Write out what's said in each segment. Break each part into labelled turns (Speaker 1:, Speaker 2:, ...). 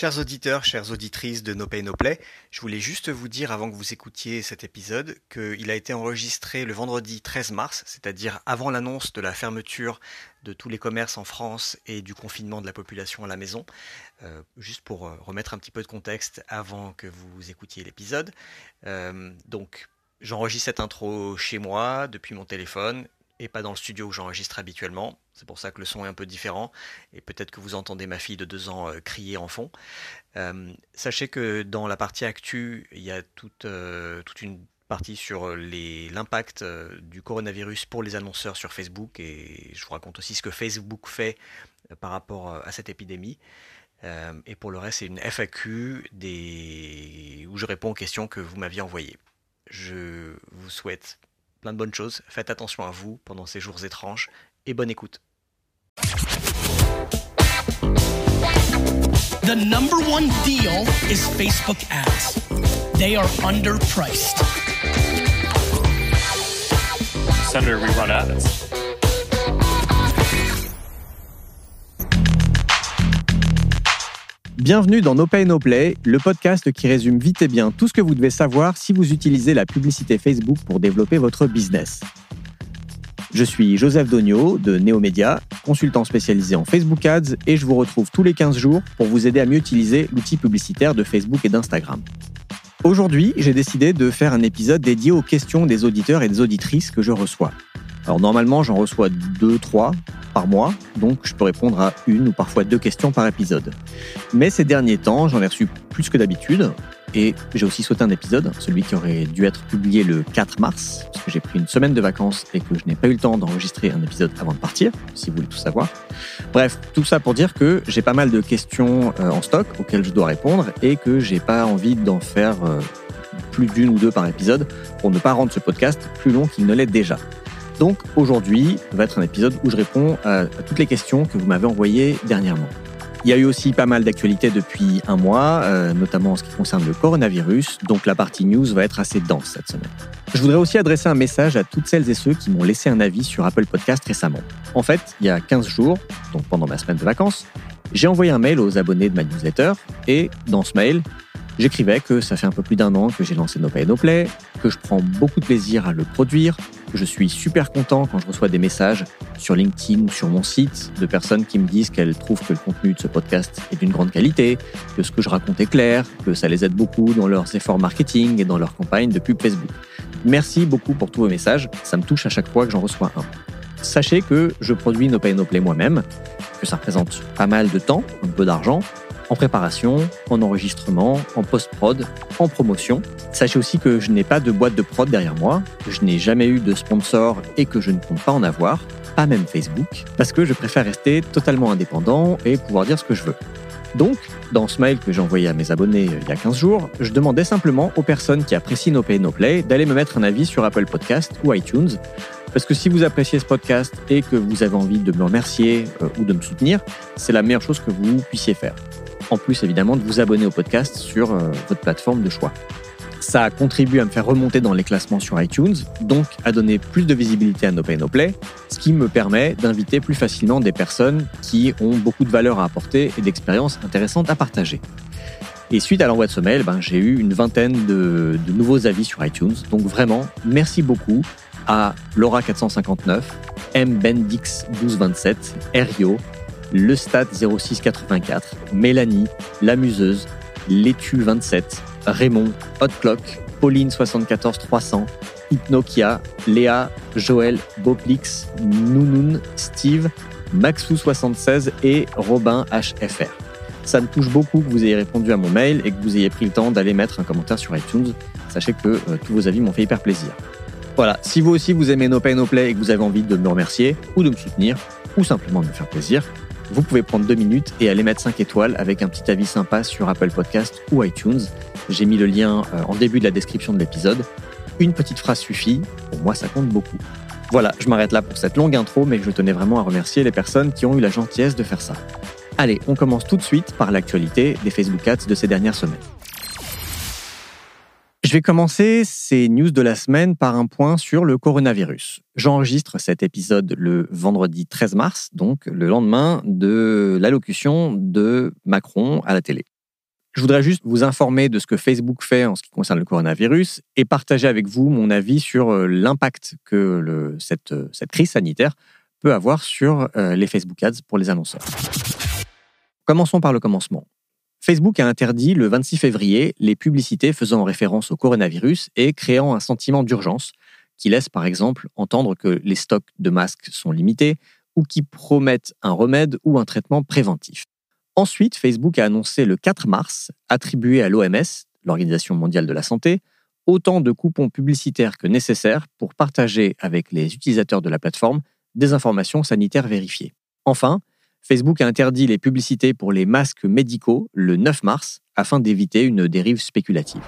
Speaker 1: Chers auditeurs, chères auditrices de No Pay No Play, je voulais juste vous dire avant que vous écoutiez cet épisode qu'il a été enregistré le vendredi 13 mars, c'est-à-dire avant l'annonce de la fermeture de tous les commerces en France et du confinement de la population à la maison. Euh, juste pour euh, remettre un petit peu de contexte avant que vous écoutiez l'épisode. Euh, donc, j'enregistre cette intro chez moi, depuis mon téléphone, et pas dans le studio où j'enregistre habituellement. C'est pour ça que le son est un peu différent et peut-être que vous entendez ma fille de deux ans euh, crier en fond. Euh, sachez que dans la partie actu, il y a toute, euh, une partie sur l'impact du coronavirus pour les annonceurs sur Facebook et je vous raconte aussi ce que Facebook fait par rapport à cette épidémie. et pour le reste, c'est une FAQ où je réponds aux questions que vous m'aviez envoyées. Je vous souhaite plein de bonnes choses. Faites attention à vous pendant ces jours étranges et bonne écoute.
Speaker 2: The number one deal is Facebook ads. They are underpriced.
Speaker 3: Senator, we run ads.
Speaker 4: Bienvenue dans No Pay No Play, le podcast qui résume vite et bien tout ce que vous devez savoir si vous utilisez la publicité Facebook pour développer votre business. Je suis Joseph Dogno de Neomédia, consultant spécialisé en Facebook Ads et je vous retrouve tous les 15 jours pour vous aider à mieux utiliser l'outil publicitaire de Facebook et d'Instagram. Aujourd'hui, j'ai décidé de faire un épisode dédié aux questions des auditeurs et des auditrices que je reçois. Alors normalement, j'en reçois deux, trois par mois, donc je peux répondre à une ou parfois deux questions par épisode. Mais ces derniers temps, j'en ai reçu plus que d'habitude, et j'ai aussi sauté un épisode, celui qui aurait dû être publié le 4 mars, parce que j'ai pris une semaine de vacances et que je n'ai pas eu le temps d'enregistrer un épisode avant de partir, si vous voulez tout savoir. Bref, tout ça pour dire que j'ai pas mal de questions euh, en stock auxquelles je dois répondre et que j'ai pas envie d'en faire euh, plus d'une ou deux par épisode pour ne pas rendre ce podcast plus long qu'il ne l'est déjà. Donc aujourd'hui va être un épisode où je réponds à, toutes les questions que vous m'avez envoyées dernièrement. Il y a eu aussi pas mal d'actualités depuis un mois, euh, notamment en ce qui concerne le coronavirus, donc la partie news va être assez dense cette semaine. Je voudrais aussi adresser un message à toutes celles et ceux qui m'ont laissé un avis sur Apple Podcast récemment. En fait, il y a 15 jours, donc pendant ma semaine de vacances, j'ai envoyé un mail aux abonnés de ma newsletter et dans ce mail, j'écrivais que ça fait un peu plus d'un an que j'ai lancé No Pay No Play, que je prends beaucoup de plaisir à le produire, je suis super content quand je reçois des messages sur LinkedIn ou sur mon site de personnes qui me disent qu'elles trouvent que le contenu de ce podcast est d'une grande qualité, que ce que je raconte est clair, que ça les aide beaucoup dans leurs efforts marketing et dans leur campagne de pub Facebook. Merci beaucoup pour tous vos messages, ça me touche à chaque fois que j'en reçois un. Sachez que je produis No Pay moi-même, que ça représente pas mal de temps, un peu d'argent, en préparation, en enregistrement, en post-prod, en promotion. Sachez aussi que je n'ai pas de boîte de prod derrière moi, je n'ai jamais eu de sponsor et que je ne compte pas en avoir, pas même Facebook, parce que je préfère rester totalement indépendant et pouvoir dire ce que je veux. Donc, dans ce mail que j'ai envoyé à mes abonnés euh, il y a 15 jours, je demandais simplement aux personnes qui apprécient No Pay No Play d'aller me mettre un avis sur Apple Podcast ou iTunes. Parce que si vous appréciez ce podcast et que vous avez envie de me remercier euh, ou de me soutenir, c'est la meilleure chose que vous puissiez faire en plus évidemment de vous abonner au podcast sur euh, votre plateforme de choix. Ça contribue à me faire remonter dans les classements sur iTunes, donc à donner plus de visibilité à No Pay No Play, ce qui me permet d'inviter plus facilement des personnes qui ont beaucoup de valeur à apporter et d'expériences intéressantes à partager. Et suite à l'envoi de ce mail, ben, j'ai eu une vingtaine de, nouveaux avis sur iTunes. Donc vraiment, merci beaucoup à Laura459, M. Bendix 1227, Erio, le Stade 0684, Mélanie, L'Amuseuse, L'étu 27, Raymond, Hot Clock, Pauline 74 300, Hypnokia, Léa, Joël, Boplix, Nounoun, Steve, Maxou76 et Robin HFR. Ça me touche beaucoup que vous ayez répondu à mon mail et que vous ayez pris le temps d'aller mettre un commentaire sur iTunes. Sachez que euh, tous vos avis m'ont fait hyper plaisir. Voilà, si vous aussi vous aimez No Pay No Play et que vous avez envie de me remercier ou de me soutenir ou simplement de me faire plaisir, vous pouvez prendre deux minutes et aller mettre 5 étoiles avec un petit avis sympa sur Apple Podcast ou iTunes. J'ai mis le lien euh, en début de la description de l'épisode. Une petite phrase suffit, pour moi ça compte beaucoup. Voilà, je m'arrête là pour cette longue intro, mais je tenais vraiment à remercier les personnes qui ont eu la gentillesse de faire ça. Allez, on commence tout de suite par l'actualité des Facebook Ads de ces dernières semaines. Je vais commencer ces news de la semaine par un point sur le coronavirus. J'enregistre cet épisode le vendredi 13 mars, donc le lendemain de l'allocution de Macron à la télé. Je voudrais juste vous informer de ce que Facebook fait en ce qui concerne le coronavirus et partager avec vous mon avis sur euh, l'impact que cette, euh, cette, crise sanitaire peut avoir sur euh, les Facebook Ads pour les annonceurs. Commençons par le commencement. Facebook a interdit le 26 février les publicités faisant référence au coronavirus et créant un sentiment d'urgence qui laisse par exemple entendre que les stocks de masques sont limités ou qui promettent un remède ou un traitement préventif. Ensuite, Facebook a annoncé le 4 mars attribuer à l'OMS, l'Organisation mondiale de la santé, autant de coupons publicitaires que nécessaire pour partager avec les utilisateurs de la plateforme des informations sanitaires vérifiées. Enfin, Facebook a interdit les publicités pour les masques médicaux le 9 mars afin d'éviter une dérive spéculative.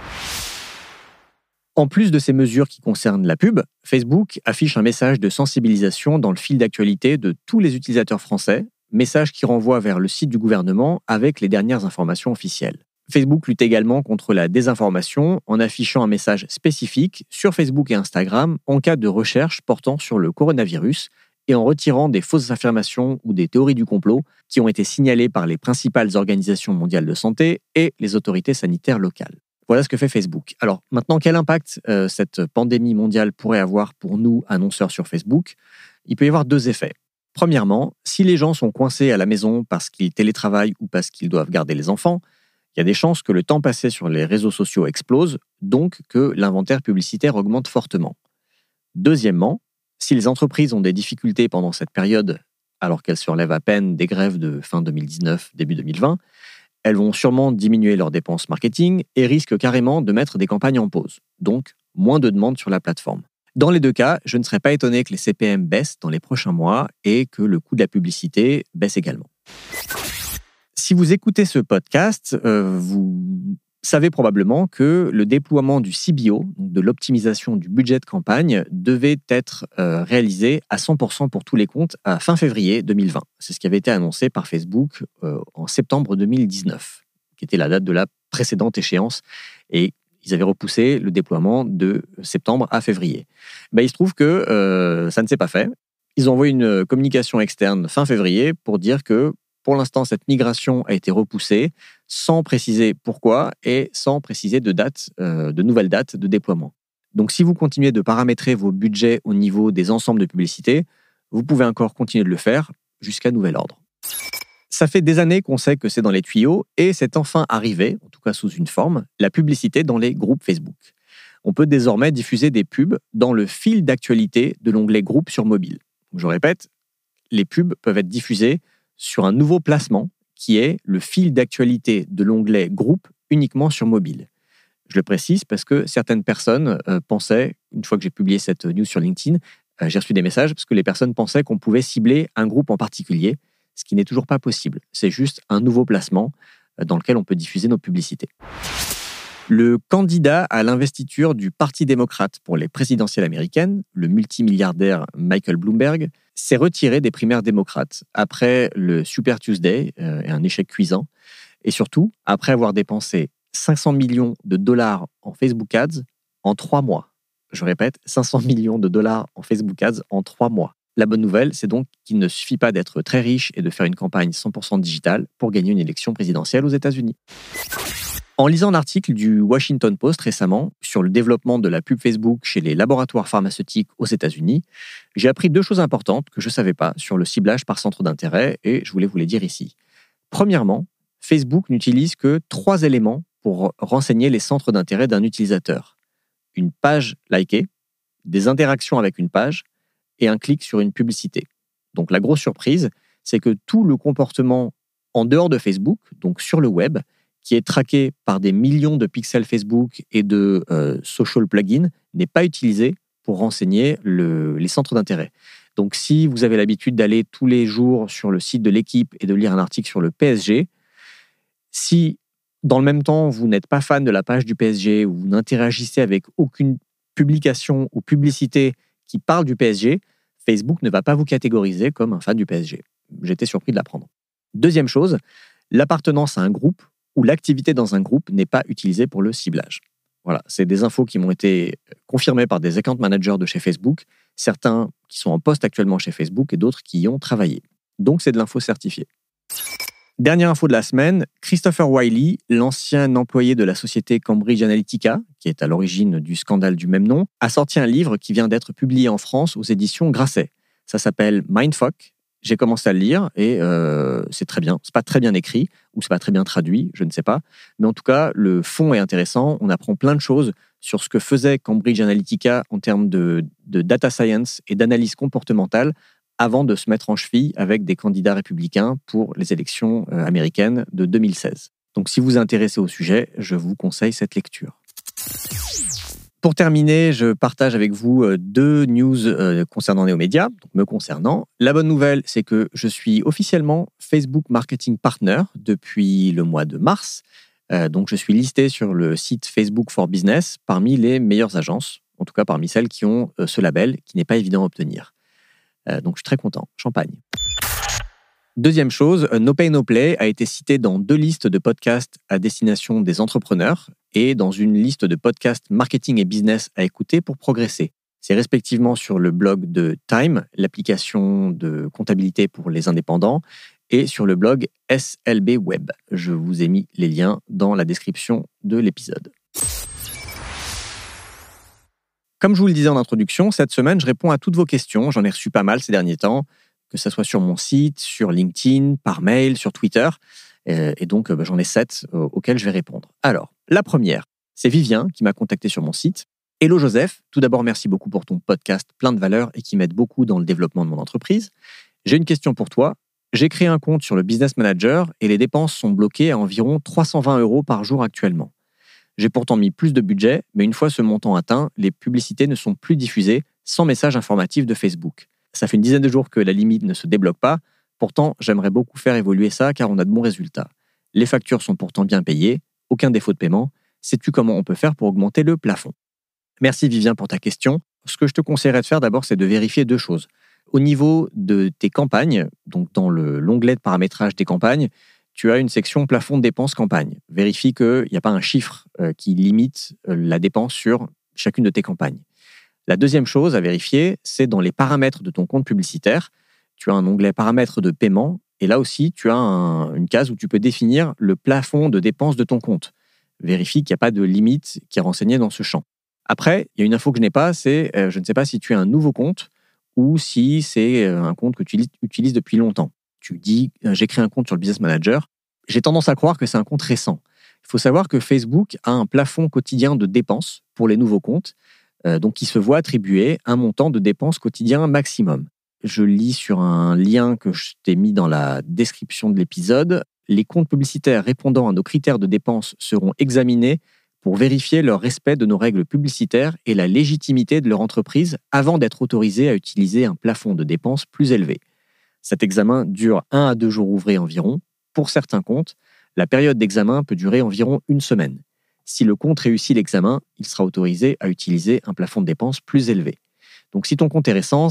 Speaker 4: En plus de ces mesures qui concernent la pub, Facebook affiche un message de sensibilisation dans le fil d'actualité de tous les utilisateurs français message qui renvoie vers le site du gouvernement avec les dernières informations officielles. Facebook lutte également contre la désinformation en affichant un message spécifique sur Facebook et Instagram en cas de recherche portant sur le coronavirus et en retirant des fausses affirmations ou des théories du complot qui ont été signalées par les principales organisations mondiales de santé et les autorités sanitaires locales. Voilà ce que fait Facebook. Alors maintenant, quel impact euh, cette pandémie mondiale pourrait avoir pour nous, annonceurs sur Facebook? Il peut y avoir deux effets. Premièrement, si les gens sont coincés à la maison parce qu'ils télétravaillent ou parce qu'ils doivent garder les enfants, il y a des chances que le temps passé sur les réseaux sociaux explose, donc que l'inventaire publicitaire augmente fortement. Deuxièmement, si les entreprises ont des difficultés pendant cette période, alors qu'elles surlèvent à peine des grèves de fin 2019, début 2020, elles vont sûrement diminuer leurs dépenses marketing et risquent carrément de mettre des campagnes en pause, donc moins de demandes sur la plateforme. Dans les deux cas, je ne serais pas étonné que les CPM baissent dans les prochains mois et que le coût de la publicité baisse également. Si vous écoutez ce podcast, euh, vous savez probablement que le déploiement du CBO, de l'optimisation du budget de campagne, devait être euh, réalisé à 100% pour tous les comptes à fin février 2020. C'est ce qui avait été annoncé par Facebook euh, en septembre 2019, qui était la date de la précédente échéance et ils avaient repoussé le déploiement de septembre à février. Ben, il se trouve que euh, ça ne s'est pas fait. Ils ont envoyé une communication externe fin février pour dire que pour l'instant, cette migration a été repoussée sans préciser pourquoi et sans préciser de date, euh, de nouvelles dates de déploiement. Donc, si vous continuez de paramétrer vos budgets au niveau des ensembles de publicité, vous pouvez encore continuer de le faire jusqu'à nouvel ordre. Ça fait des années qu'on sait que c'est dans les tuyaux et c'est enfin arrivé, en tout cas sous une forme, la publicité dans les groupes Facebook. On peut désormais diffuser des pubs dans le fil d'actualité de l'onglet groupe sur mobile. Je répète, les pubs peuvent être diffusées sur un nouveau placement qui est le fil d'actualité de l'onglet groupe uniquement sur mobile. Je le précise parce que certaines personnes euh, pensaient, une fois que j'ai publié cette news sur LinkedIn, euh, j'ai reçu des messages parce que les personnes pensaient qu'on pouvait cibler un groupe en particulier ce qui n'est toujours pas possible. C'est juste un nouveau placement euh, dans lequel on peut diffuser nos publicités. Le candidat à l'investiture du Parti démocrate pour les présidentielles américaines, le multimilliardaire Michael Bloomberg, s'est retiré des primaires démocrates après le Super Tuesday euh, un échec cuisant, et surtout après avoir dépensé 500 millions de dollars en Facebook Ads en trois mois. Je répète, 500 millions de dollars en Facebook Ads en trois mois. La bonne nouvelle, c'est donc qu'il ne suffit pas d'être très riche et de faire une campagne 100% digitale pour gagner une élection présidentielle aux États-Unis. En lisant l'article du Washington Post récemment sur le développement de la pub Facebook chez les laboratoires pharmaceutiques aux États-Unis, j'ai appris deux choses importantes que je ne savais pas sur le ciblage par centre d'intérêt et je voulais vous les dire ici. Premièrement, Facebook n'utilise que trois éléments pour renseigner les centres d'intérêt d'un utilisateur. Une page likée, des interactions avec une page et un clic sur une publicité. Donc la grosse surprise, c'est que tout le comportement en dehors de Facebook, donc sur le web, qui est traqué par des millions de pixels Facebook et de euh, social plugins, n'est pas utilisé pour renseigner les centres d'intérêt. Donc si vous avez l'habitude d'aller tous les jours sur le site de l'équipe et de lire un article sur le PSG, si dans le même temps vous n'êtes pas fan de la page du PSG ou vous n'interagissez avec aucune publication ou publicité qui parle du PSG, Facebook ne va pas vous catégoriser comme un fan du PSG. J'étais surpris de l'apprendre. Deuxième chose, l'appartenance à un groupe ou l'activité dans un groupe n'est pas utilisée pour le ciblage. Voilà, c'est des infos qui m'ont été confirmées par des account managers de chez Facebook, certains qui sont en poste actuellement chez Facebook et d'autres qui y ont travaillé. Donc c'est de l'info certifiée. Dernière info de la semaine, Christopher Wiley, l'ancien employé de la société Cambridge Analytica, qui est à l'origine du scandale du même nom, a sorti un livre qui vient d'être publié en France aux éditions Grasset. Ça s'appelle Mindfuck. J'ai commencé à le lire et euh, c'est très bien. C'est pas très bien écrit ou c'est pas très bien traduit, je ne sais pas. Mais en tout cas, le fond est intéressant. On apprend plein de choses sur ce que faisait Cambridge Analytica en termes de, de data science et d'analyse comportementale avant de se mettre en cheville avec des candidats républicains pour les élections euh, américaines de 2016. Donc si vous vous intéressez au sujet, je vous conseille cette lecture. Pour terminer, je partage avec vous euh, deux news euh, concernant Neomédia, donc me concernant. La bonne nouvelle, c'est que je suis officiellement Facebook Marketing Partner depuis le mois de mars. Donc je suis listé sur le site Facebook for Business parmi les meilleures agences, en tout cas parmi celles qui ont ce label qui n'est pas évident à obtenir. Euh, donc je suis très content. Champagne. Deuxième chose, euh, No Pay No Play a été cité dans deux listes de podcasts à destination des entrepreneurs et dans une liste de podcasts marketing et business à écouter pour progresser. C'est respectivement sur le blog de Time, l'application de comptabilité pour les indépendants, et sur le blog SLB Web. Je vous ai mis les liens dans la description de l'épisode. Comme je vous le disais en introduction, cette semaine, je réponds à toutes vos questions. J'en ai reçu pas mal ces derniers temps, que ce soit sur mon site, sur LinkedIn, par mail, sur Twitter. Euh, et donc, euh, bah, j'en ai sept euh, auxquelles je vais répondre. Alors, la première, c'est Vivien qui m'a contacté sur mon site. Hello Joseph, tout d'abord merci beaucoup pour ton podcast plein de valeurs et qui m'aide beaucoup dans le développement de mon entreprise. J'ai une question pour toi. J'ai créé un compte sur le Business Manager et les dépenses sont bloquées à environ 320 euros par jour actuellement. J'ai pourtant mis plus de budget, mais une fois ce montant atteint, les publicités ne sont plus diffusées sans message informatif de Facebook. Ça fait une dizaine de jours que la limite ne se débloque pas. Pourtant, j'aimerais beaucoup faire évoluer ça car on a de bons résultats. Les factures sont pourtant bien payées, aucun défaut de paiement. Sais-tu comment on peut faire pour augmenter le plafond? Merci Vivien pour ta question. Ce que je te conseillerais de faire d'abord, c'est de vérifier deux choses. Au niveau de tes campagnes, donc dans l'onglet de paramétrage des campagnes, tu as une section plafond de dépenses campagne. Vérifie qu'il n'y a pas un chiffre euh, qui limite euh, la dépense sur chacune de tes campagnes. La deuxième chose à vérifier, c'est dans les paramètres de ton compte publicitaire. Tu as un onglet paramètres de paiement et là aussi, tu as une case où tu peux définir le plafond de dépenses de ton compte. Vérifie qu'il n'y a pas de limite qui est renseignée dans ce champ. Après, il y a une info que je n'ai pas, c'est euh, je ne sais pas si tu as un nouveau compte ou si c'est un compte que tu utilises depuis longtemps tu dis euh, j'ai créé un compte sur le Business Manager, j'ai tendance à croire que c'est un compte récent. Il faut savoir que Facebook a un plafond quotidien de dépenses pour les nouveaux comptes, euh, donc il se voit attribuer un montant de dépenses quotidien maximum. Je lis sur un lien que je t'ai mis dans la description de l'épisode. Les comptes publicitaires répondant à nos critères de dépenses seront examinés pour vérifier leur respect de nos règles publicitaires et la légitimité de leur entreprise avant d'être autorisés à utiliser un plafond de dépenses plus élevé. Cet examen dure un à deux jours ouvrés environ. Pour certains comptes, la période d'examen peut durer environ une semaine. Si le compte réussit l'examen, il sera autorisé à utiliser un plafond de dépenses plus élevé. Donc si ton compte est récent,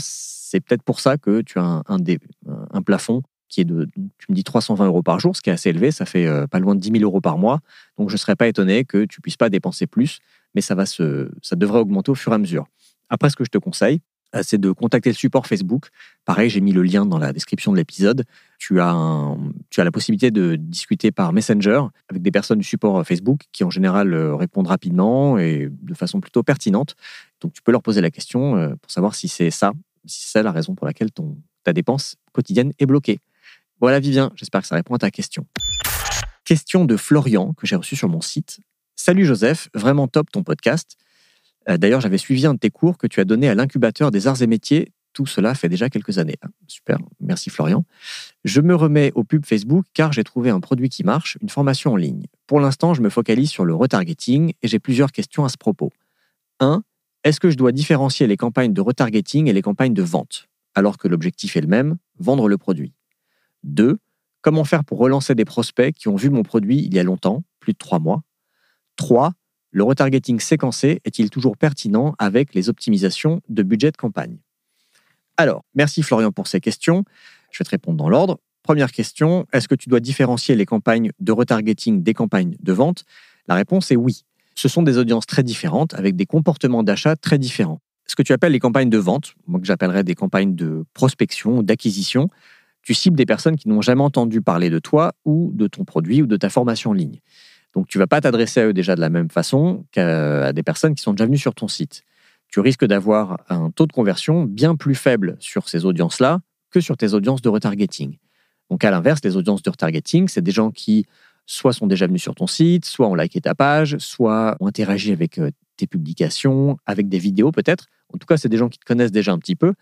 Speaker 4: c'est peut-être pour ça que tu as un, plafond qui est de, tu me dis 320 euros par jour, ce qui est assez élevé, ça fait euh, pas loin de 10 000 euros par mois. Donc je ne serais pas étonné que tu puisses pas dépenser plus, mais ça, va se, ça devrait augmenter au fur et à mesure. Après, ce que je te conseille, euh, c'est de contacter le support Facebook. Pareil, j'ai mis le lien dans la description de l'épisode. Tu as, tu as la possibilité de discuter par Messenger avec des personnes du support euh, Facebook qui en général répondent rapidement et de façon plutôt pertinente. Donc tu peux leur poser la question pour savoir si c'est ça, si c'est la raison pour laquelle ton, ta dépense quotidienne est bloquée. Voilà Vivien, j'espère que ça répond à ta question. Question de Florian que j'ai reçu sur mon site. Salut Joseph, vraiment top ton podcast. Euh, d'ailleurs, j'avais suivi un de tes cours que tu as donné à l'incubateur des arts et métiers. Tout cela fait déjà quelques années. Ah, super, merci Florian. Je me remets au pub Facebook car j'ai trouvé un produit qui marche, une formation en ligne. Pour l'instant, je me focalise sur le retargeting et j'ai plusieurs questions à ce propos. 1. Est-ce que je dois différencier les campagnes de retargeting et les campagnes de vente, alors que l'objectif est le même, vendre le produit? 2. Comment faire pour relancer des prospects qui ont vu mon produit il y a longtemps, plus de trois mois? 3 le retargeting séquencé est-il toujours pertinent avec les optimisations de budget de campagne? Alors, merci Florian pour ces questions. Je vais te répondre dans l'ordre. Première question, est-ce que tu dois différencier les campagnes de retargeting des campagnes de vente? La réponse est oui. Ce sont des audiences très différentes avec des comportements d'achat très différents. Ce que tu appelles les campagnes de vente, moi que j'appellerais des campagnes de prospection ou d'acquisition, tu cibles des personnes qui n'ont jamais entendu parler de toi ou de ton produit ou de ta formation en ligne. Donc, tu vas pas t'adresser à eux déjà de la même façon qu'à des personnes qui sont déjà venues sur ton site. Tu risques d'avoir un taux de conversion bien plus faible sur ces audiences-là que sur tes audiences de retargeting. Donc, à l'inverse, les audiences de retargeting, c'est des gens qui soit sont déjà venus sur ton site, soit ont liké ta page, soit ont interagi avec euh, tes publications, avec des vidéos peut-être. En tout cas, c'est des gens qui te connaissent déjà un petit peu.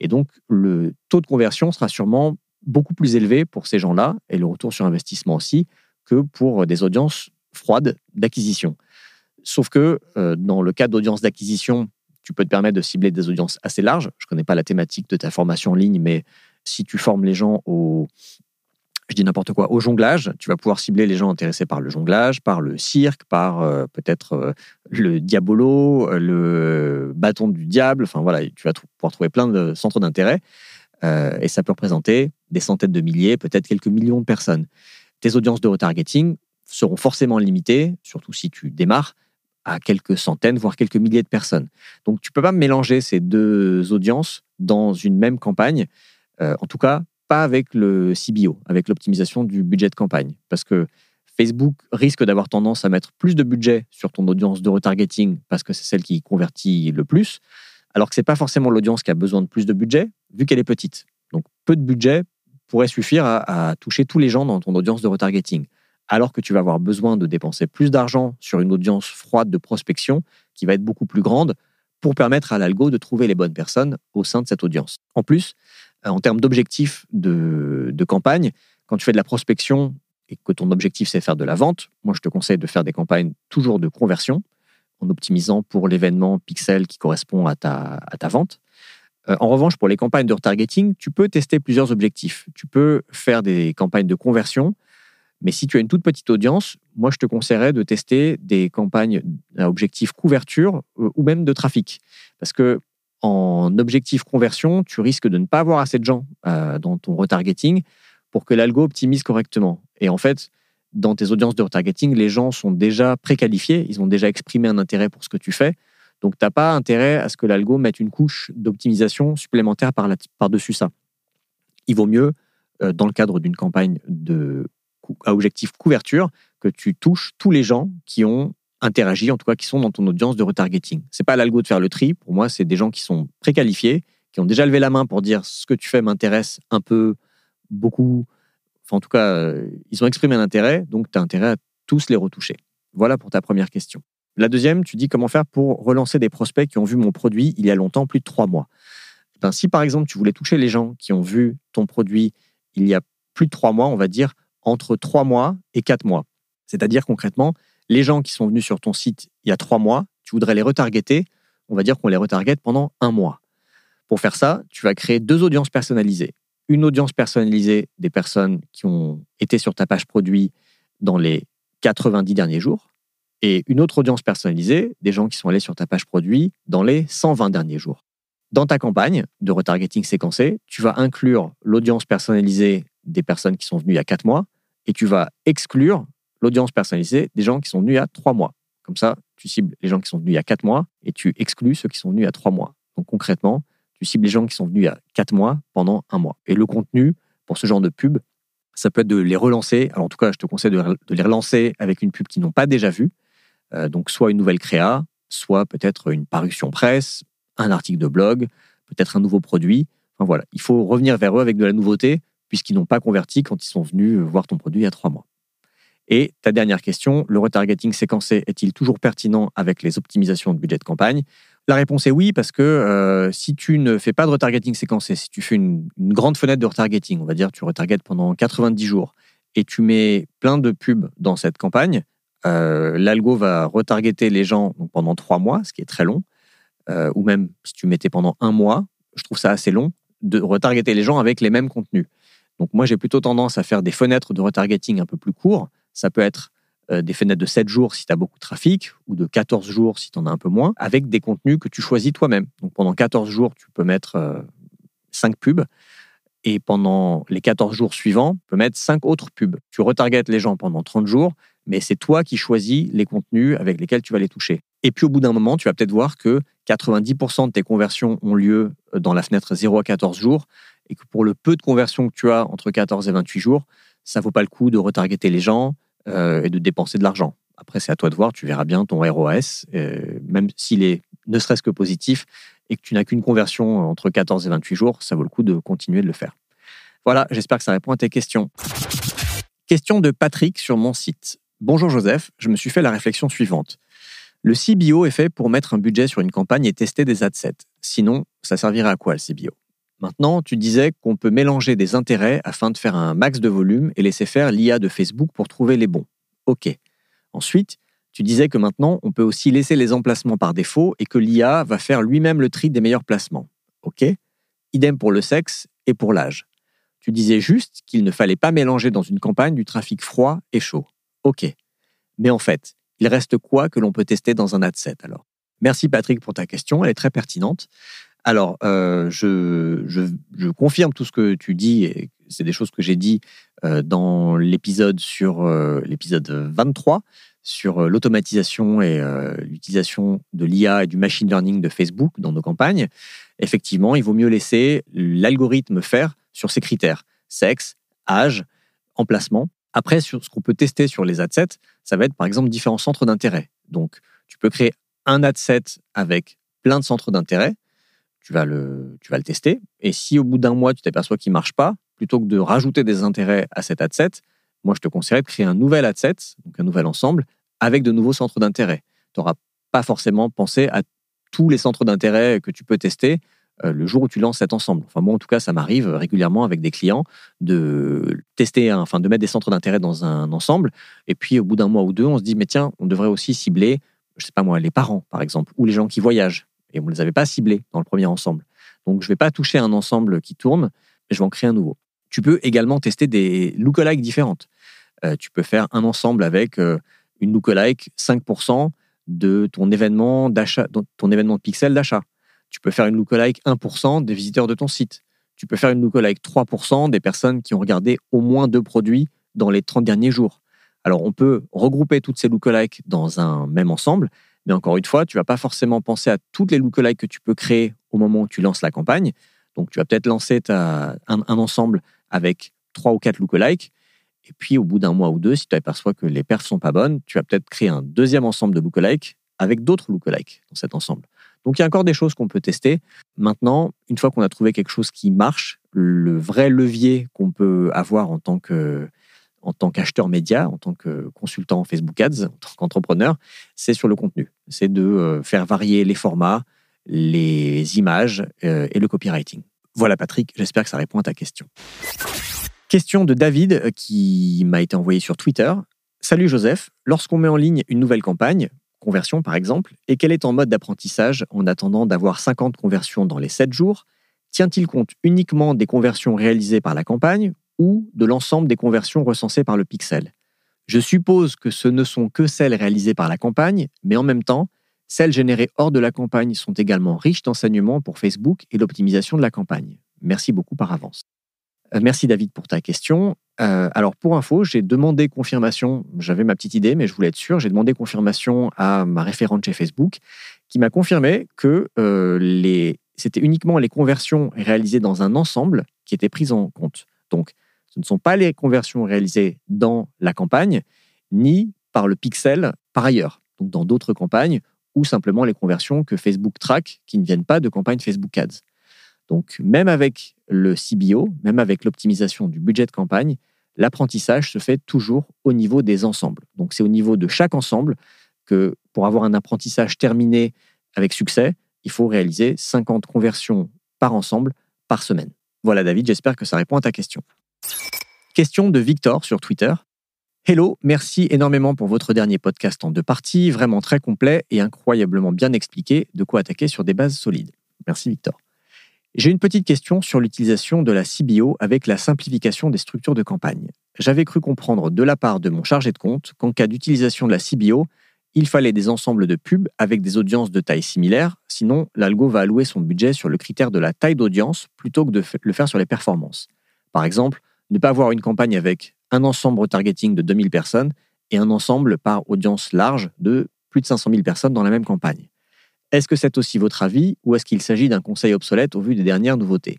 Speaker 4: Et donc, le taux de conversion sera sûrement beaucoup plus élevé pour ces gens-là, et le retour sur investissement aussi, que pour des audiences froides d'acquisition. Sauf que euh, dans le cas d'audience d'acquisition, tu peux te permettre de cibler des audiences assez larges. Je ne connais pas la thématique de ta formation en ligne, mais si tu formes les gens au, je dis n'importe quoi, au jonglage. Tu vas pouvoir cibler les gens intéressés par le jonglage, par le cirque, par euh, peut-être euh, le diabolo, euh, le bâton du diable. Enfin voilà, tu vas pouvoir trouver plein de centres d'intérêt. et ça peut représenter des centaines de milliers, peut-être quelques millions de personnes. Tes audiences de retargeting seront forcément limitées, surtout si tu démarres, à quelques centaines, voire quelques milliers de personnes. Donc tu ne peux pas mélanger ces deux audiences dans une même campagne. en tout cas, pas avec le CBO, avec l'optimisation du budget de campagne. Parce que Facebook risque d'avoir tendance à mettre plus de budget sur ton audience de retargeting parce que c'est celle qui convertit le plus, alors que ce n'est pas forcément l'audience qui a besoin de plus de budget, vu qu'elle est petite. Donc peu de budget pourrait suffire à, à, toucher tous les gens dans ton audience de retargeting, alors que tu vas avoir besoin de dépenser plus d'argent sur une audience froide de prospection qui va être beaucoup plus grande pour permettre à l'algo de trouver les bonnes personnes au sein de cette audience. En plus, en termes d'objectifs de, campagne, quand tu fais de la prospection et que ton objectif c'est faire de la vente, moi je te conseille de faire des campagnes toujours de conversion en optimisant pour l'événement pixel qui correspond à ta, à ta vente. Euh, en revanche, pour les campagnes de retargeting, tu peux tester plusieurs objectifs. Tu peux faire des campagnes de conversion, mais si tu as une toute petite audience, moi je te conseillerais de tester des campagnes à objectif couverture euh, ou même de trafic. Parce que en objectif conversion, tu risques de ne pas avoir assez de gens euh, dans ton retargeting pour que l'algo optimise correctement. Et en fait, dans tes audiences de retargeting, les gens sont déjà préqualifiés, ils ont déjà exprimé un intérêt pour ce que tu fais. Donc, tu n'as pas intérêt à ce que l'algo mette une couche d'optimisation supplémentaire par-dessus ça. Il vaut mieux, euh, dans le cadre d'une campagne de, à objectif couverture, que tu touches tous les gens qui ont interagis, en tout cas qui sont dans ton audience de retargeting. C'est pas l'algo de faire le tri. Pour moi, c'est des gens qui sont préqualifiés, qui ont déjà levé la main pour dire ce que tu fais m'intéresse un peu, beaucoup. Enfin, en tout cas, euh, ils ont exprimé un intérêt, donc tu as intérêt à tous les retoucher. Voilà pour ta première question. La deuxième, tu dis comment faire pour relancer des prospects qui ont vu mon produit il y a longtemps, plus de trois mois. Ben, si par exemple tu voulais toucher les gens qui ont vu ton produit il y a plus de trois mois, on va dire entre trois mois et quatre mois. C'est-à-dire concrètement, les gens qui sont venus sur ton site il y a trois mois, tu voudrais les retargeter, on va dire qu'on les retarget pendant un mois. Pour faire ça, tu vas créer deux audiences personnalisées. Une audience personnalisée des personnes qui ont été sur ta page produit dans les 90 derniers jours et une autre audience personnalisée des gens qui sont allés sur ta page produit dans les 120 derniers jours. Dans ta campagne de retargeting séquencé, tu vas inclure l'audience personnalisée des personnes qui sont venues il y a quatre mois et tu vas exclure l'audience personnalisée des gens qui sont venus a trois mois. Comme ça, tu cibles les gens qui sont venus a quatre mois et tu exclus ceux qui sont venus a trois mois. Donc concrètement, tu cibles les gens qui sont venus a quatre mois pendant un mois. Et le contenu pour ce genre de pub, ça peut être de les relancer. Alors en tout cas, je te conseille de, les relancer avec une pub qu'ils n'ont pas déjà vue. Euh, donc soit une nouvelle créa, soit peut-être une parution presse, un article de blog, peut-être un nouveau produit. Enfin voilà, il faut revenir vers eux avec de la nouveauté puisqu'ils n'ont pas converti quand ils sont venus voir ton produit il y a trois mois. Et ta dernière question, le retargeting séquencé est-il toujours pertinent avec les optimisations de budget de campagne? La réponse est oui, parce que euh, si tu ne fais pas de retargeting séquencé, si tu fais une, grande fenêtre de retargeting, on va dire tu retargetes pendant 90 jours, et tu mets plein de pubs dans cette campagne, euh, l'algo va retargeter les gens pendant trois mois, ce qui est très long, euh, ou même si tu mettais pendant un mois, je trouve ça assez long, de retargeter les gens avec les mêmes contenus. Donc moi, j'ai plutôt tendance à faire des fenêtres de retargeting un peu plus courts, ça peut être euh, des fenêtres de 7 jours si tu as beaucoup de trafic ou de 14 jours si tu en as un peu moins, avec des contenus que tu choisis toi-même. Donc pendant 14 jours, tu peux mettre 5 euh, pubs et pendant les 14 jours suivants, tu peux mettre 5 autres pubs. Tu retargetes les gens pendant 30 jours, mais c'est toi qui choisis les contenus avec lesquels tu vas les toucher. Et puis au bout d'un moment, tu vas peut-être voir que 90% de tes conversions ont lieu euh, dans la fenêtre 0 à 14 jours et que pour le peu de conversions que tu as entre 14 et 28 jours, ça vaut pas le coup de retargeter les gens et de dépenser de l'argent. Après, c'est à toi de voir, tu verras bien ton ROS, euh, même s'il est ne serait-ce que positif et que tu n'as qu'une conversion entre 14 et 28 jours, ça vaut le coup de continuer de le faire. Voilà, j'espère que ça répond à tes questions. Question de Patrick sur mon site. Bonjour Joseph, je me suis fait la réflexion suivante. Le CBO est fait pour mettre un budget sur une campagne et tester des adsets. Sinon, ça servirait à quoi le CBO Maintenant, tu disais qu'on peut mélanger des intérêts afin de faire un max de volume et laisser faire l'IA de Facebook pour trouver les bons. OK. Ensuite, tu disais que maintenant, on peut aussi laisser les emplacements par défaut et que l'IA va faire lui-même le tri des meilleurs placements. OK. Idem pour le sexe et pour l'âge. Tu disais juste qu'il ne fallait pas mélanger dans une campagne du trafic froid et chaud. OK. Mais en fait, il reste quoi que l'on peut tester dans un ad set alors? Merci Patrick pour ta question, elle est très pertinente. Alors, euh, je, confirme tout ce que tu dis, c'est des choses que j'ai dit euh, dans l'épisode sur euh, l'épisode 23 sur l'automatisation et l'utilisation de l'IA et du machine learning de Facebook dans nos campagnes. Effectivement, il vaut mieux laisser l'algorithme faire sur ces critères sexe, âge, emplacement, après, sur ce qu'on peut tester sur les adsets, ça va être par exemple différents centres d'intérêt. Donc, tu peux créer un adset avec plein de centres d'intérêt. Tu vas le, tu vas le tester. Et si au bout d'un mois, tu t'aperçois qu'il ne marche pas, plutôt que de rajouter des intérêts à cet adset, moi, je te conseillerais de créer un nouvel adset, donc un nouvel ensemble, avec de nouveaux centres d'intérêt. Tu n'auras pas forcément pensé à tous les centres d'intérêt que tu peux tester euh, le jour où tu lances cet ensemble. Enfin, moi, en tout cas, ça m'arrive régulièrement avec des clients de tester, enfin, de mettre des centres d'intérêt dans un ensemble. Et puis, au bout d'un mois ou deux, on se dit, mais tiens, on devrait aussi cibler, je sais pas moi, les parents, par exemple, ou les gens qui voyagent. Et on ne les avait pas ciblés dans le premier ensemble. Donc, je ne vais pas toucher un ensemble qui tourne, mais je vais en créer un nouveau. Tu peux également tester des lookalikes différentes. Euh, tu peux faire un ensemble avec euh, une lookalike 5% de ton événement d'achat, ton événement de pixel d'achat. Tu peux faire une lookalike 1% des visiteurs de ton site. Tu peux faire une lookalike 3% des personnes qui ont regardé au moins deux produits dans les 30 derniers jours. Alors, on peut regrouper toutes ces lookalikes dans un même ensemble, mais encore une fois, tu vas pas forcément penser à toutes les lookalikes que tu peux créer au moment où tu lances la campagne. Donc, tu vas peut-être lancer un, ensemble avec trois ou quatre lookalikes. Et puis, au bout d'un mois ou deux, si tu aperçois que les perfs sont pas bonnes, tu vas peut-être créer un deuxième ensemble de lookalikes avec d'autres lookalikes dans cet ensemble. Donc il y a encore des choses qu'on peut tester. Maintenant, une fois qu'on a trouvé quelque chose qui marche, le vrai levier qu'on peut avoir en tant que en tant qu'acheteur média, en tant que consultant Facebook Ads, en tant qu'entrepreneur, c'est sur le contenu. C'est de euh, faire varier les formats, les images euh, et le copywriting. Voilà Patrick, j'espère que ça répond à ta question. Question de David euh, qui m'a été envoyée sur Twitter. Salut Joseph, lorsqu'on met en ligne une nouvelle campagne, conversion par exemple, et qu'elle est en mode d'apprentissage en attendant d'avoir 50 conversions dans les 7 jours, tient-il compte uniquement des conversions réalisées par la campagne ou de l'ensemble des conversions recensées par le pixel Je suppose que ce ne sont que celles réalisées par la campagne, mais en même temps, celles générées hors de la campagne sont également riches d'enseignements pour Facebook et l'optimisation de la campagne. Merci beaucoup par avance. Euh, merci David pour ta question. Euh, alors pour info, j'ai demandé confirmation, j'avais ma petite idée, mais je voulais être sûr, j'ai demandé confirmation à ma référente chez Facebook, qui m'a confirmé que euh, c'était uniquement les conversions réalisées dans un ensemble qui étaient prises en compte. Donc ce ne sont pas les conversions réalisées dans la campagne, ni par le pixel par ailleurs, donc dans d'autres campagnes, ou simplement les conversions que Facebook traque qui ne viennent pas de campagne Facebook Ads. Donc même avec le CBO, même avec l'optimisation du budget de campagne, l'apprentissage se fait toujours au niveau des ensembles. Donc c'est au niveau de chaque ensemble que pour avoir un apprentissage terminé avec succès, il faut réaliser 50 conversions par ensemble par semaine. Voilà David, j'espère que ça répond à ta question. Question de Victor sur Twitter. Hello, merci énormément pour votre dernier podcast en deux parties, vraiment très complet et incroyablement bien expliqué de quoi attaquer sur des bases solides. Merci Victor. J'ai une petite question sur l'utilisation de la CBO avec la simplification des structures de campagne. J'avais cru comprendre de la part de mon chargé de compte qu'en cas d'utilisation de la CBO, il fallait des ensembles de pubs avec des audiences de taille similaire, sinon l'algo va allouer son budget sur le critère de la taille d'audience plutôt que de le faire sur les performances. Par exemple, ne pas avoir une campagne avec un ensemble retargeting de 2000 personnes et un ensemble par audience large de plus de 500 000 personnes dans la même campagne. Est-ce que c'est aussi votre avis ou est-ce qu'il s'agit d'un conseil obsolète au vu des dernières nouveautés?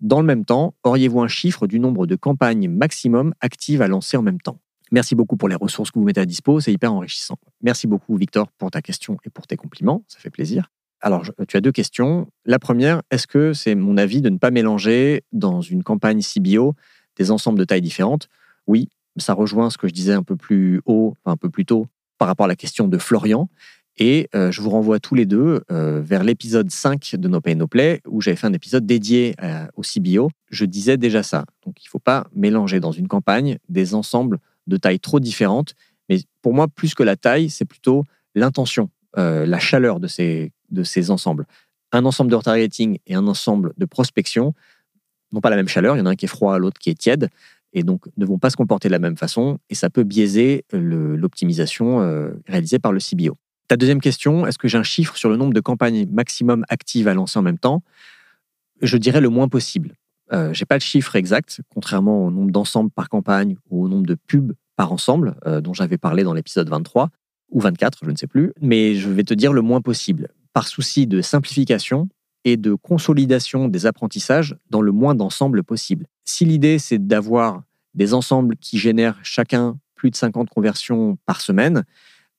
Speaker 4: Dans le même temps, auriez-vous un chiffre du nombre de campagnes maximum actives à lancer en même temps? Merci beaucoup pour les ressources que vous mettez à dispo, c'est hyper enrichissant. Merci beaucoup Victor pour ta question et pour tes compliments, ça fait plaisir. Alors, tu as deux questions. La première, est-ce que c'est mon avis de ne pas mélanger dans une campagne CBO des ensembles de tailles différentes Oui, ça rejoint ce que je disais un peu plus haut, un peu plus tôt par rapport à la question de Florian. Et euh, je vous renvoie tous les deux euh, vers l'épisode 5 de No Pay No Play, où j'avais fait un épisode dédié euh, au CBO. Je disais déjà ça. Donc il ne faut pas mélanger dans une campagne des ensembles de tailles trop différentes. Mais pour moi, plus que la taille, c'est plutôt l'intention, la chaleur de ces, de ces ensembles. Un ensemble de retargeting et un ensemble de prospection n'ont pas la même chaleur. Il y en a un qui est froid, l'autre qui est tiède et donc ne vont pas se comporter de la même façon, et ça peut biaiser l'optimisation réalisée par le CBO. Ta deuxième question, est-ce que j'ai un chiffre sur le nombre de campagnes maximum actives à lancer en même temps? Je dirais le moins possible. Euh, je n'ai pas de chiffre exact, contrairement au nombre d'ensembles par campagne ou au nombre de pubs par ensemble, euh, dont j'avais parlé dans l'épisode 23 ou 24, je ne sais plus, mais je vais te dire le moins possible, par souci de simplification et de consolidation des apprentissages dans le moins d'ensembles possible. Si l'idée c'est d'avoir des ensembles qui génèrent chacun plus de 50 conversions par semaine,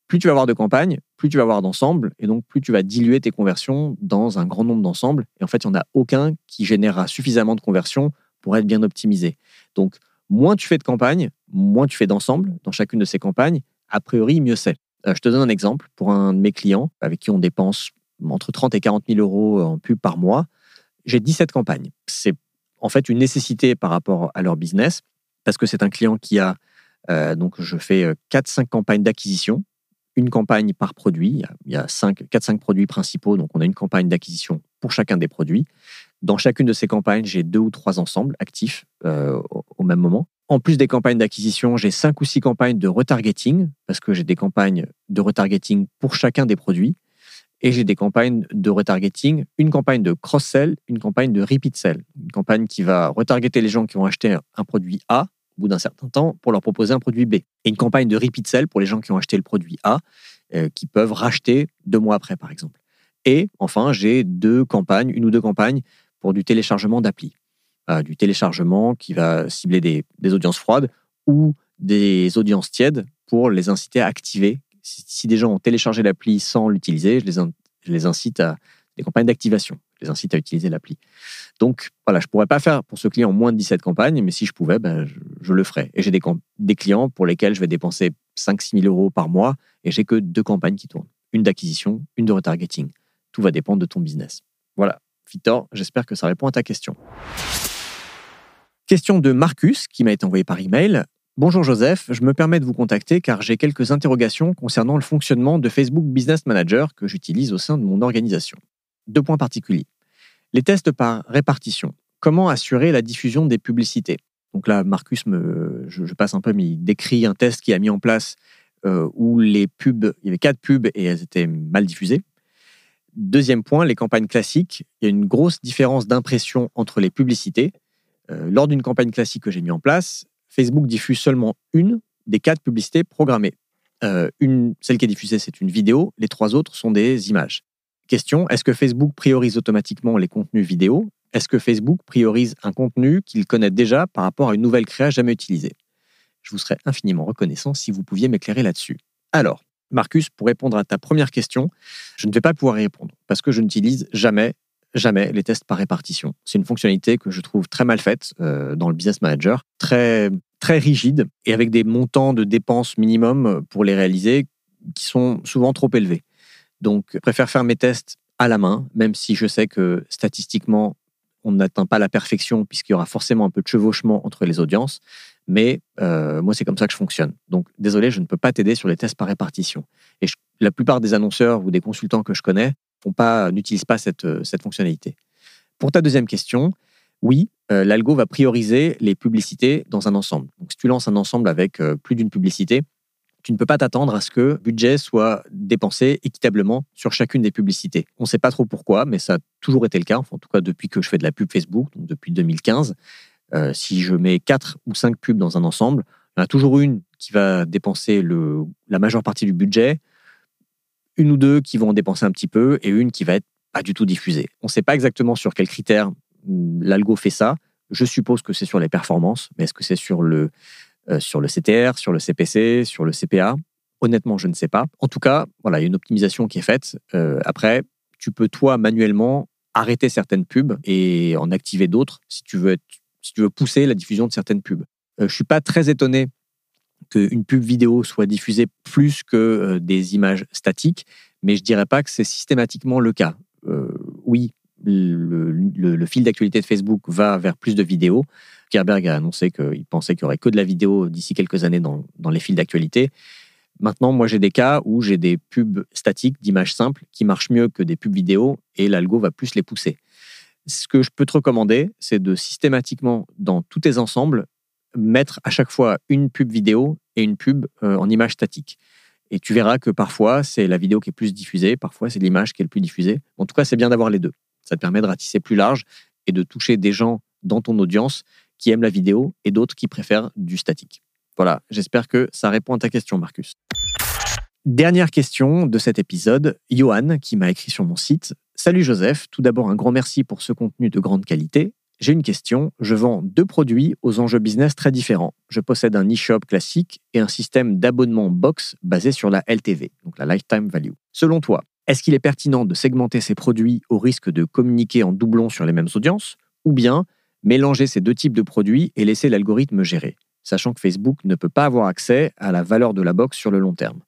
Speaker 4: plus tu vas avoir de campagnes, plus tu vas avoir d'ensembles, et donc plus tu vas diluer tes conversions dans un grand nombre d'ensembles. Et en fait, il n'y en a aucun qui générera suffisamment de conversions pour être bien optimisé. Donc, moins tu fais de campagnes, moins tu fais d'ensembles dans chacune de ces campagnes, a priori, mieux c'est. Euh, je te donne un exemple pour un de mes clients avec qui on dépense entre 30 et 40 000 euros en pub par mois. J'ai 17 campagnes. C'est en fait une nécessité par rapport à leur business parce que c'est un client qui a, euh, donc je fais 4-5 euh, campagnes d'acquisition une campagne par produit. Il y a 4-5 produits principaux, donc on a une campagne d'acquisition pour chacun des produits. Dans chacune de ces campagnes, j'ai deux ou trois ensembles actifs euh, au même moment. En plus des campagnes d'acquisition, j'ai cinq ou six campagnes de retargeting, parce que j'ai des campagnes de retargeting pour chacun des produits. Et j'ai des campagnes de retargeting, une campagne de cross-sell, une campagne de repeat sell. Une campagne qui va retargeter les gens qui ont acheté un produit A au bout d'un certain temps pour leur proposer un produit B. Et une campagne de repeat sell pour les gens qui ont acheté le produit A, euh, qui peuvent racheter deux mois après, par exemple. Et enfin, j'ai deux campagnes, une ou deux campagnes pour du téléchargement d'appli. Euh, du téléchargement qui va cibler des, audiences froides ou des audiences tièdes pour les inciter à activer. Si, des gens ont téléchargé l'appli sans l'utiliser, je les, je incite à des campagnes d'activation les incite à utiliser l'appli. Donc voilà, je ne pourrais pas faire pour ce client moins de 17 campagnes, mais si je pouvais, ben, je, le ferais. Et j'ai des, des clients pour lesquels je vais dépenser 5-6 000 euros par mois et j'ai que deux campagnes qui tournent. Une d'acquisition, une de retargeting. Tout va dépendre de ton business. Voilà, Victor, j'espère que ça répond à ta question. Question de Marcus qui m'a été envoyée par email. Bonjour Joseph, je me permets de vous contacter car j'ai quelques interrogations concernant le fonctionnement de Facebook Business Manager que j'utilise au sein de mon organisation. Deux points particuliers. Les tests par répartition. Comment assurer la diffusion des publicités? Donc là, Marcus, me, je, passe un peu, mais il décrit un test qu'il a mis en place euh, où les pubs, il y avait quatre pubs et elles étaient mal diffusées. Deuxième point, les campagnes classiques. Il y a une grosse différence d'impression entre les publicités. Euh, lors d'une campagne classique que j'ai mis en place, Facebook diffuse seulement une des quatre publicités programmées. Euh, une, celle qui est diffusée, c'est une vidéo. Les trois autres sont des images. Question, est-ce que Facebook priorise automatiquement les contenus vidéo? Est-ce que Facebook priorise un contenu qu'il connaît déjà par rapport à une nouvelle créa jamais utilisée? Je vous serais infiniment reconnaissant si vous pouviez m'éclairer là-dessus. Alors, Marcus, pour répondre à ta première question, je ne vais pas pouvoir y répondre parce que je n'utilise jamais, jamais les tests par répartition. C'est une fonctionnalité que je trouve très mal faite euh, dans le Business Manager, très, très rigide et avec des montants de dépenses minimum pour les réaliser qui sont souvent trop élevés. Donc, je préfère faire mes tests à la main, même si je sais que statistiquement, on n'atteint pas la perfection puisqu'il y aura forcément un peu de chevauchement entre les audiences. Mais euh, moi, c'est comme ça que je fonctionne. Donc, désolé, je ne peux pas t'aider sur les tests par répartition. Et la plupart des annonceurs ou des consultants que je connais n'utilisent pas cette, euh, cette fonctionnalité. Pour ta deuxième question, oui, euh, l'algo va prioriser les publicités dans un ensemble. Donc, si tu lances un ensemble avec plus d'une publicité, tu ne peux pas t'attendre à ce que le budget soit dépensé équitablement sur chacune des publicités. On ne sait pas trop pourquoi, mais ça a toujours été le cas, en tout cas depuis que je fais de la pub Facebook, donc depuis 2015. Euh, si je mets quatre ou cinq pubs dans un ensemble, il y en a toujours une qui va dépenser la majeure partie du budget, une ou deux qui vont en dépenser un petit peu, et une qui va être pas du tout diffusée. On ne sait pas exactement sur quels critères hum, l'algo fait ça. Je suppose que c'est sur les performances, mais est-ce que c'est sur le, euh, sur le CTR, sur le CPC, sur le CPA Honnêtement, je ne sais pas. En tout cas, voilà, il y a une optimisation qui est faite. Euh, après, tu peux toi manuellement arrêter certaines pubs et en activer d'autres si tu veux si tu veux pousser la diffusion de certaines pubs. Euh, je suis pas très étonné qu'une pub vidéo soit diffusée plus que euh, des images statiques, mais je dirais pas que c'est systématiquement le cas. Euh, oui, le, fil d'actualité de Facebook va vers plus de vidéos. Kerberg a annoncé qu'il pensait qu'il y aurait que de la vidéo d'ici quelques années dans, dans les fils d'actualité. Maintenant, moi, j'ai des cas où j'ai des pubs statiques d'images simples qui marchent mieux que des pubs vidéo et l'algo va plus les pousser. Ce que je peux te recommander, c'est de systématiquement, dans tous tes ensembles, mettre à chaque fois une pub vidéo et une pub euh, en image statique. Et tu verras que parfois, c'est la vidéo qui est plus diffusée, parfois, c'est l'image qui est le plus diffusée. En tout cas, c'est bien d'avoir les deux. Ça te permet de ratisser plus large et de toucher des gens dans ton audience qui aiment la vidéo et d'autres qui préfèrent du statique. Voilà, j'espère que ça répond à ta question, Marcus. Dernière question de cet épisode, Johan, qui m'a écrit sur mon site. Salut Joseph, tout d'abord un grand merci pour ce contenu de grande qualité. J'ai une question. Je vends deux produits aux enjeux business très différents. Je possède un e-shop classique et un système d'abonnement box basé sur la LTV, donc la Lifetime Value. Selon toi, est-ce qu'il est pertinent de segmenter ces produits au risque de communiquer en doublon sur les mêmes audiences ou bien mélanger ces deux types de produits et laisser l'algorithme gérer, sachant que Facebook ne peut pas avoir accès à la valeur de la box sur le long terme?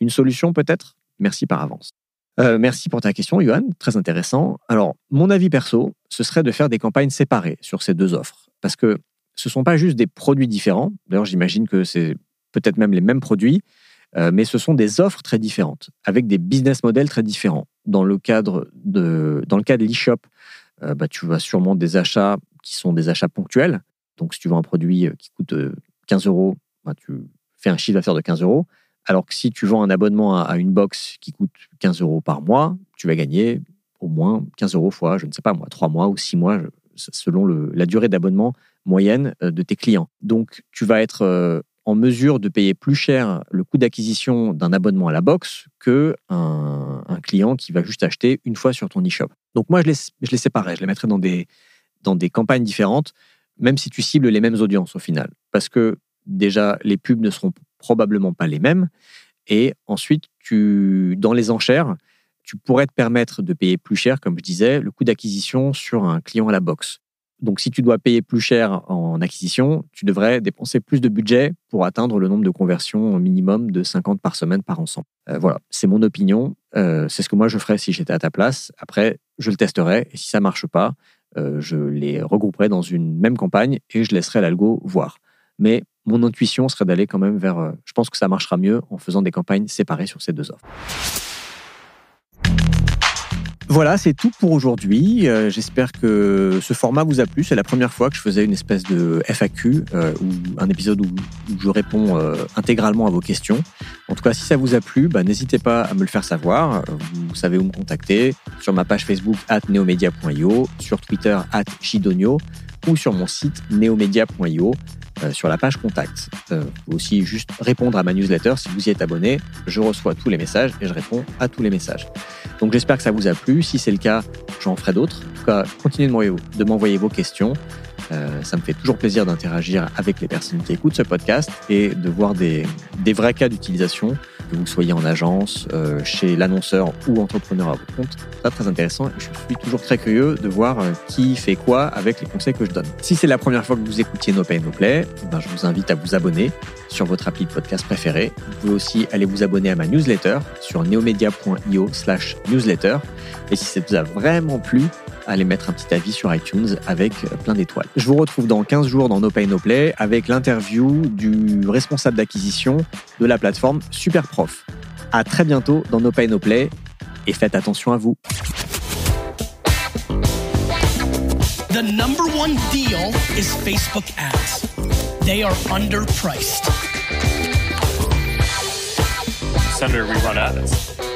Speaker 4: Une solution peut-être? Merci par avance. Euh, merci pour ta question, Johan. Très intéressant. Alors, mon avis perso, ce serait de faire des campagnes séparées sur ces deux offres. Parce que ce ne sont pas juste des produits différents. D'ailleurs, j'imagine que c'est peut-être même les mêmes produits, euh, mais ce sont des offres très différentes, avec des business models très différents. Dans le cadre de, dans le cas de l'e-shop, euh, bah, tu as sûrement des achats qui sont des achats ponctuels. Donc, si tu veux un produit qui coûte 15 euros, bah, tu fais un chiffre d'affaires de 15 euros. Alors que si tu vends un abonnement à, une box qui coûte 15 euros par mois, tu vas gagner au moins 15 euros fois, je ne sais pas moi, 3 mois ou 6 mois, selon la durée d'abonnement moyenne euh, de tes clients. Donc, tu vas être euh, en mesure de payer plus cher le coût d'acquisition d'un abonnement à la box que un, client qui va juste acheter une fois sur ton e-shop. Donc moi, je les, je je les mettrais dans des, campagnes différentes, même si tu cibles les mêmes audiences au final. Parce que déjà, les pubs ne seront probablement pas les mêmes. Et ensuite, tu, dans les enchères, tu pourrais te permettre de payer plus cher, comme je disais, le coût d'acquisition sur un client à la box. Donc, si tu dois payer plus cher en acquisition, tu devrais dépenser plus de budget pour atteindre le nombre de conversions minimum de 50 par semaine par ensemble. Euh, voilà, c'est mon opinion. Euh, c'est ce que moi je ferais si j'étais à ta place. Après, je le testerai et si ça marche pas, euh, je les regrouperai dans une même campagne et je laisserai l'algo voir. Mais mon intuition serait d'aller quand même vers. Euh, je pense que ça marchera mieux en faisant des campagnes séparées sur ces deux offres. Voilà, c'est tout pour aujourd'hui. Euh, j'espère que ce format vous a plu. C'est la première fois que je faisais une espèce de FAQ euh, ou un épisode où, je réponds intégralement à vos questions. En tout cas, si ça vous a plu, bah, n'hésitez pas à me le faire savoir. Vous savez où me contacter sur ma page Facebook at neomedia.io, sur Twitter at chidonio ou sur mon site neomedia.io. Euh, sur la page contact. Euh, vous aussi juste répondre à ma newsletter si vous y êtes abonné. Je reçois tous les messages et je réponds à tous les messages. Donc j'espère que ça vous a plu. Si c'est le cas, j'en ferai d'autres. En tout cas, continuez de m'envoyer vos questions. Euh, ça me fait toujours plaisir d'interagir avec les personnes qui écoutent ce podcast et de voir des, des vrais cas d'utilisation, que vous soyez en agence, euh, chez l'annonceur ou entrepreneur à votre compte. C'est très intéressant je suis toujours très curieux de voir euh, qui fait quoi avec les conseils que je donne. Si c'est la première fois que vous écoutiez No Pay No Play, ben je vous invite à vous abonner sur votre appli de podcast préféré. Vous pouvez aussi aller vous abonner à ma newsletter sur neomedia.io slash newsletter. Et si ça vous a vraiment plu, allez mettre un petit avis sur iTunes avec euh, plein d'étoiles. Je vous retrouve dans 15 jours dans No Pay No Play avec l'interview du responsable d'acquisition de la plateforme Superprof. À très bientôt dans No Pay No Play et faites attention à vous.
Speaker 2: They are underpriced.
Speaker 3: Senator, we run ads.